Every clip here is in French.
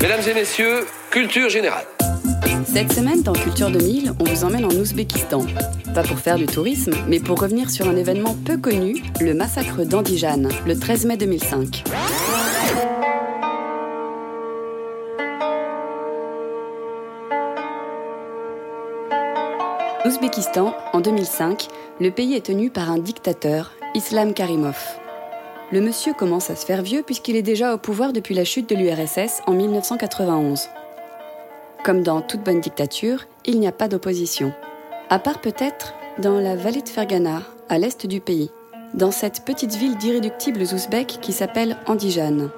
Mesdames et messieurs, culture générale. Cette semaine, dans Culture 2000, on vous emmène en Ouzbékistan. Pas pour faire du tourisme, mais pour revenir sur un événement peu connu, le massacre d'Andijan, le 13 mai 2005. Ouzbékistan, en 2005, le pays est tenu par un dictateur, Islam Karimov. Le monsieur commence à se faire vieux puisqu'il est déjà au pouvoir depuis la chute de l'URSS en 1991. Comme dans toute bonne dictature, il n'y a pas d'opposition. À part peut-être dans la vallée de Fergana, à l'est du pays, dans cette petite ville d'irréductibles ouzbeks qui s'appelle Andijan.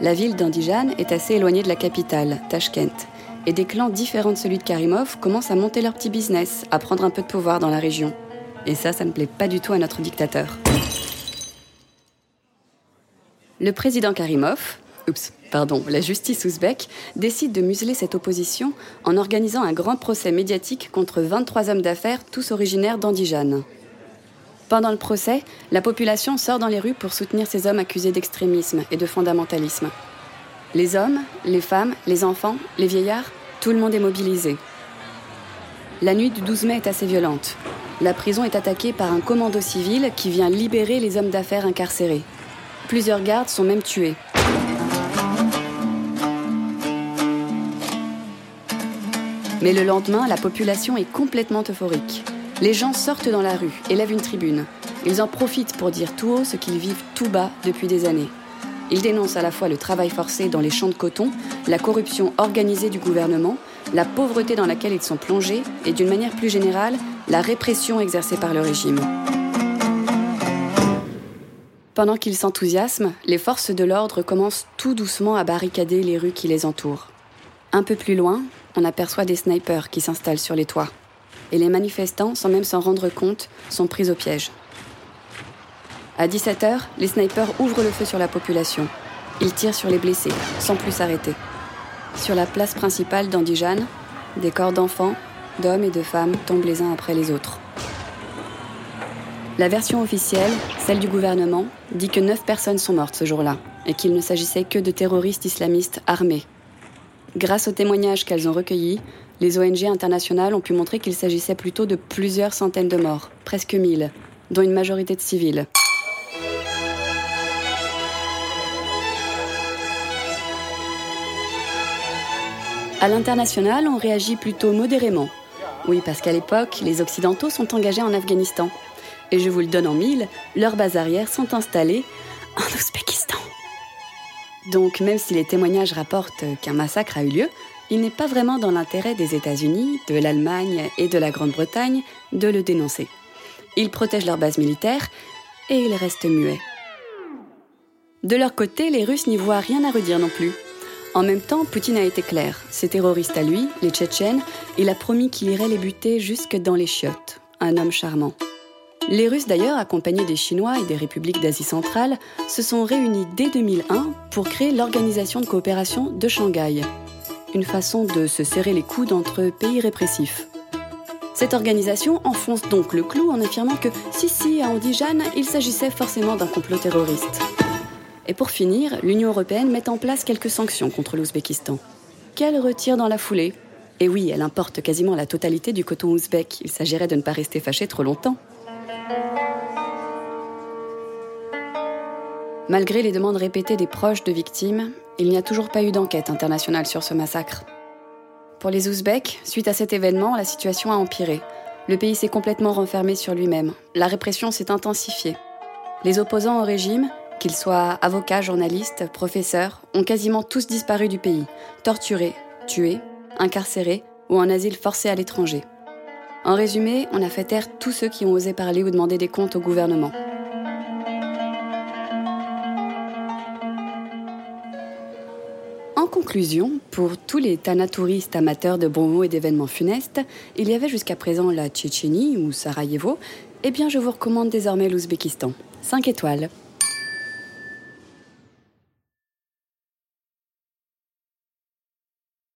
La ville d'Andijan est assez éloignée de la capitale, Tashkent, et des clans différents de celui de Karimov commencent à monter leur petit business, à prendre un peu de pouvoir dans la région. Et ça, ça ne plaît pas du tout à notre dictateur. Le président Karimov, oups, pardon, la justice ouzbek, décide de museler cette opposition en organisant un grand procès médiatique contre 23 hommes d'affaires, tous originaires d'Andijan. Pendant le procès, la population sort dans les rues pour soutenir ces hommes accusés d'extrémisme et de fondamentalisme. Les hommes, les femmes, les enfants, les vieillards, tout le monde est mobilisé. La nuit du 12 mai est assez violente. La prison est attaquée par un commando civil qui vient libérer les hommes d'affaires incarcérés. Plusieurs gardes sont même tués. Mais le lendemain, la population est complètement euphorique. Les gens sortent dans la rue, élèvent une tribune. Ils en profitent pour dire tout haut ce qu'ils vivent tout bas depuis des années. Ils dénoncent à la fois le travail forcé dans les champs de coton, la corruption organisée du gouvernement, la pauvreté dans laquelle ils sont plongés et d'une manière plus générale, la répression exercée par le régime. Pendant qu'ils s'enthousiasment, les forces de l'ordre commencent tout doucement à barricader les rues qui les entourent. Un peu plus loin, on aperçoit des snipers qui s'installent sur les toits. Et les manifestants, sans même s'en rendre compte, sont pris au piège. À 17h, les snipers ouvrent le feu sur la population. Ils tirent sur les blessés, sans plus s'arrêter. Sur la place principale d'Andijan, des corps d'enfants, d'hommes et de femmes tombent les uns après les autres. La version officielle, celle du gouvernement, dit que neuf personnes sont mortes ce jour-là et qu'il ne s'agissait que de terroristes islamistes armés. Grâce aux témoignages qu'elles ont recueillis, les ONG internationales ont pu montrer qu'il s'agissait plutôt de plusieurs centaines de morts, presque mille, dont une majorité de civils. À l'international, on réagit plutôt modérément. Oui, parce qu'à l'époque, les Occidentaux sont engagés en Afghanistan et je vous le donne en mille, leurs bases arrières sont installées en Ouzbékistan. Donc même si les témoignages rapportent qu'un massacre a eu lieu, il n'est pas vraiment dans l'intérêt des États-Unis, de l'Allemagne et de la Grande-Bretagne de le dénoncer. Ils protègent leurs bases militaires et ils restent muets. De leur côté, les Russes n'y voient rien à redire non plus. En même temps, Poutine a été clair. Ses terroristes à lui, les Tchétchènes, il a promis qu'il irait les buter jusque dans les chiottes. Un homme charmant. Les Russes d'ailleurs, accompagnés des Chinois et des républiques d'Asie centrale, se sont réunis dès 2001 pour créer l'Organisation de coopération de Shanghai, une façon de se serrer les coudes entre pays répressifs. Cette organisation enfonce donc le clou en affirmant que si si, à Andijan, il s'agissait forcément d'un complot terroriste. Et pour finir, l'Union européenne met en place quelques sanctions contre l'Ouzbékistan, qu'elle retire dans la foulée? Et oui, elle importe quasiment la totalité du coton ouzbek. Il s'agirait de ne pas rester fâché trop longtemps. Malgré les demandes répétées des proches de victimes, il n'y a toujours pas eu d'enquête internationale sur ce massacre. Pour les Ouzbeks, suite à cet événement, la situation a empiré. Le pays s'est complètement renfermé sur lui-même. La répression s'est intensifiée. Les opposants au régime, qu'ils soient avocats, journalistes, professeurs, ont quasiment tous disparu du pays, torturés, tués, incarcérés ou en asile forcé à l'étranger. En résumé, on a fait taire tous ceux qui ont osé parler ou demander des comptes au gouvernement. En conclusion, pour tous les thanatouristes amateurs de bons mots et d'événements funestes, il y avait jusqu'à présent la Tchétchénie ou Sarajevo, eh bien je vous recommande désormais l'Ouzbékistan. 5 étoiles.